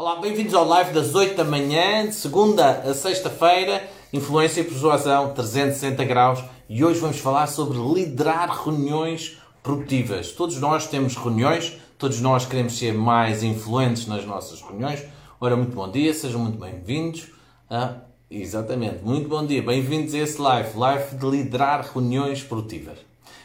Olá, bem-vindos ao live das 8 da manhã, de segunda a sexta-feira, Influência e Persuasão 360 graus, e hoje vamos falar sobre liderar reuniões produtivas. Todos nós temos reuniões, todos nós queremos ser mais influentes nas nossas reuniões. Ora, muito bom dia, sejam muito bem-vindos. Ah, exatamente, muito bom dia, bem-vindos a esse live, live de liderar reuniões produtivas.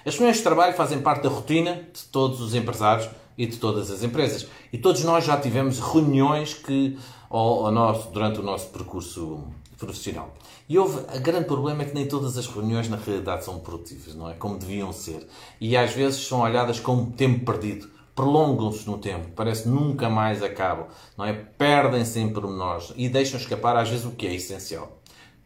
As reuniões de trabalho fazem parte da rotina de todos os empresários e de todas as empresas. E todos nós já tivemos reuniões que, ao, ao nosso, durante o nosso percurso profissional. E houve, o grande problema é que nem todas as reuniões na realidade são produtivas, não é? Como deviam ser. E às vezes são olhadas como tempo perdido. Prolongam-se no tempo, parece nunca mais acabam, não é? Perdem-se em pormenores e deixam escapar às vezes o que é essencial.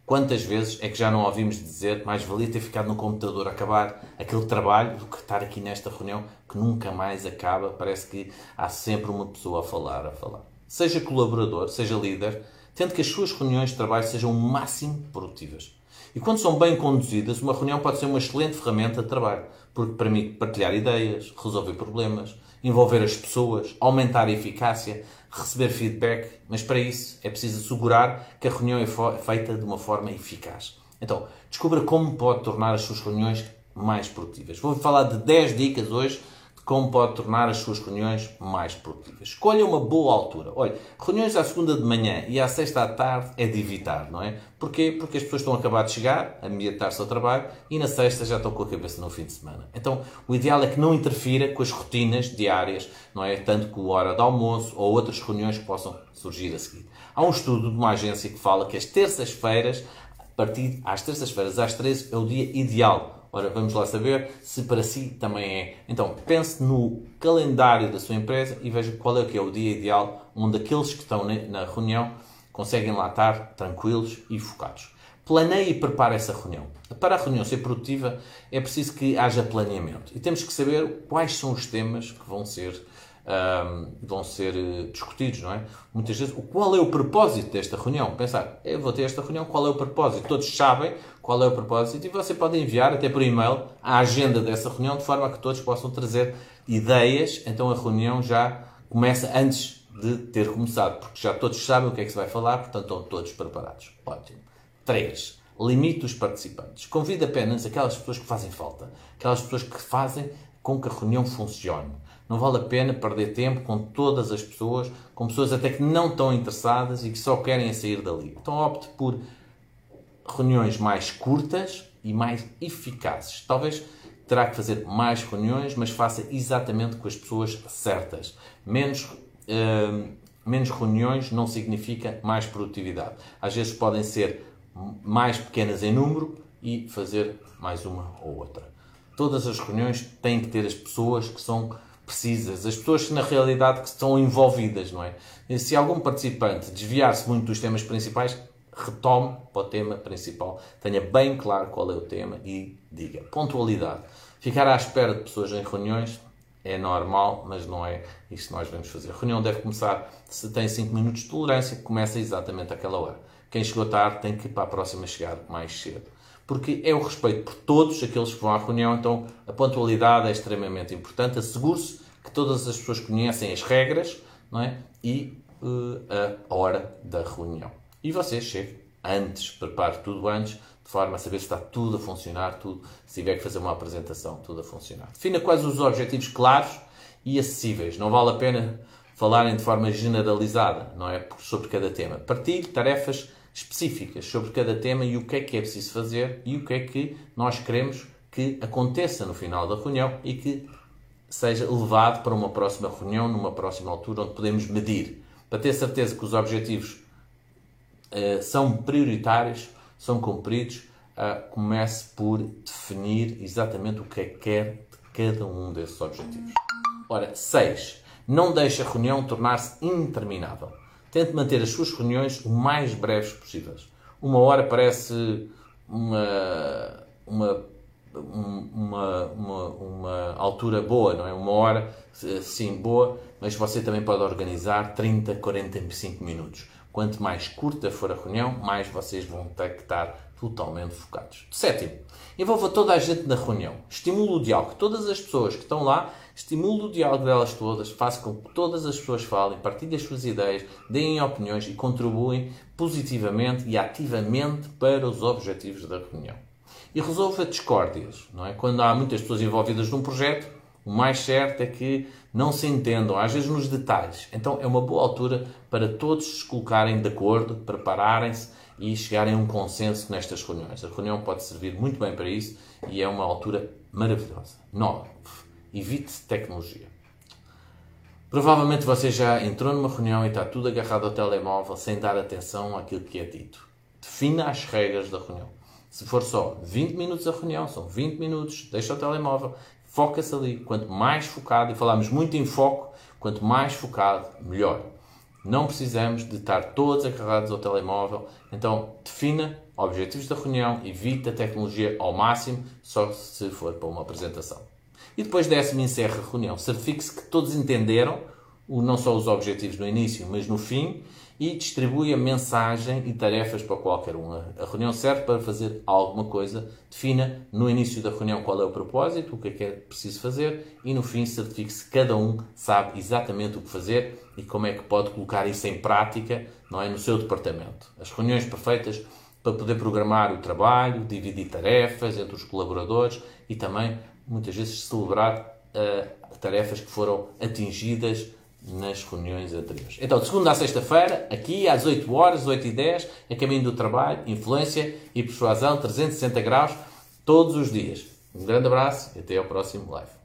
Quantas vezes é que já não ouvimos dizer mais valia ter ficado no computador a acabar aquele trabalho do que estar aqui nesta reunião que nunca mais acaba? Parece que há sempre uma pessoa a falar, a falar. Seja colaborador, seja líder, tente que as suas reuniões de trabalho sejam o máximo produtivas. E quando são bem conduzidas, uma reunião pode ser uma excelente ferramenta de trabalho, porque permite partilhar ideias, resolver problemas, envolver as pessoas, aumentar a eficácia, receber feedback, mas para isso é preciso assegurar que a reunião é feita de uma forma eficaz. Então, descubra como pode tornar as suas reuniões mais produtivas. Vou falar de 10 dicas hoje como pode tornar as suas reuniões mais produtivas. Escolha uma boa altura. Olha, reuniões à segunda de manhã e à sexta à tarde é de evitar, não é? Porquê? Porque as pessoas estão a acabar de chegar, a ambientar-se ao trabalho e na sexta já estão com a cabeça no fim de semana. Então, o ideal é que não interfira com as rotinas diárias, não é? Tanto com a hora de almoço ou outras reuniões que possam surgir a seguir. Há um estudo de uma agência que fala que as terças-feiras, a partir às terças-feiras às 13 é o dia ideal Ora, vamos lá saber se para si também é. Então, pense no calendário da sua empresa e veja qual é que é o dia ideal onde aqueles que estão na reunião conseguem lá estar tranquilos e focados. Planeie e prepare essa reunião. Para a reunião ser produtiva, é preciso que haja planeamento. E temos que saber quais são os temas que vão ser um, vão ser eh, discutidos, não é? Muitas vezes, qual é o propósito desta reunião? Pensar, eu vou ter esta reunião, qual é o propósito? Todos sabem qual é o propósito e você pode enviar até por e-mail a agenda dessa reunião de forma que todos possam trazer ideias, então a reunião já começa antes de ter começado, porque já todos sabem o que é que se vai falar, portanto estão todos preparados. Ótimo. 3. Limite os participantes. Convide apenas aquelas pessoas que fazem falta, aquelas pessoas que fazem com que a reunião funcione. Não vale a pena perder tempo com todas as pessoas, com pessoas até que não estão interessadas e que só querem sair dali. Então opte por reuniões mais curtas e mais eficazes. Talvez terá que fazer mais reuniões, mas faça exatamente com as pessoas certas. Menos, uh, menos reuniões não significa mais produtividade. Às vezes podem ser mais pequenas em número e fazer mais uma ou outra. Todas as reuniões têm que ter as pessoas que são precisas, as pessoas que na realidade que estão envolvidas, não é? E se algum participante desviar-se muito dos temas principais, retome para o tema principal, tenha bem claro qual é o tema e diga. Pontualidade. Ficar à espera de pessoas em reuniões é normal, mas não é isso que nós vamos fazer. A reunião deve começar, se tem 5 minutos de tolerância, começa exatamente àquela hora. Quem chegou tarde tem que para a próxima chegar mais cedo porque é o respeito por todos aqueles que vão à reunião, então a pontualidade é extremamente importante. Assegure-se que todas as pessoas conhecem as regras não é? e uh, a hora da reunião. E você chegue antes, prepare tudo antes, de forma a saber se está tudo a funcionar, tudo, se tiver que fazer uma apresentação, tudo a funcionar. Defina quais os objetivos claros e acessíveis. Não vale a pena falarem de forma generalizada, não é? Sobre cada tema. Partilhe tarefas específicas sobre cada tema e o que é que é preciso fazer e o que é que nós queremos que aconteça no final da reunião e que seja levado para uma próxima reunião, numa próxima altura, onde podemos medir. Para ter certeza que os objetivos uh, são prioritários, são cumpridos, uh, comece por definir exatamente o que é que quer de cada um desses objetivos. Ora, 6. Não deixe a reunião tornar-se interminável. Tente manter as suas reuniões o mais breves possíveis. Uma hora parece uma, uma, uma, uma, uma altura boa, não é? Uma hora, sim, boa, mas você também pode organizar 30, 45 minutos. Quanto mais curta for a reunião, mais vocês vão ter que estar totalmente focados. Sétimo, envolva toda a gente na reunião. Estimule o diálogo. Todas as pessoas que estão lá, estimule o diálogo delas todas, faça com que todas as pessoas falem, partilhem as suas ideias, deem opiniões e contribuem positivamente e ativamente para os objetivos da reunião. E resolva discórdias, não é? Quando há muitas pessoas envolvidas num projeto, o mais certo é que não se entendam, às vezes nos detalhes. Então é uma boa altura para todos se colocarem de acordo, prepararem-se e chegarem a um consenso nestas reuniões. A reunião pode servir muito bem para isso e é uma altura maravilhosa. 9. Evite tecnologia. Provavelmente você já entrou numa reunião e está tudo agarrado ao telemóvel sem dar atenção àquilo que é dito. Defina as regras da reunião. Se for só 20 minutos a reunião, são 20 minutos, deixa o telemóvel, foca-se ali. Quanto mais focado, e falamos muito em foco, quanto mais focado, melhor. Não precisamos de estar todos agarrados ao telemóvel. Então, defina objetivos da reunião, evite a tecnologia ao máximo, só se for para uma apresentação. E depois décimo, encerre a reunião. Certifique-se que todos entenderam não só os objetivos no início, mas no fim e distribui a mensagem e tarefas para qualquer um. A reunião serve para fazer alguma coisa, defina no início da reunião qual é o propósito, o que é que é preciso fazer e no fim certifique-se que cada um sabe exatamente o que fazer e como é que pode colocar isso em prática não é, no seu departamento. As reuniões perfeitas para poder programar o trabalho, dividir tarefas entre os colaboradores e também, muitas vezes, celebrar uh, tarefas que foram atingidas nas reuniões anteriores. Então, de segunda a sexta-feira, aqui às 8 horas, 8 e 10, a caminho do trabalho, influência e persuasão 360 graus, todos os dias. Um grande abraço e até ao próximo live.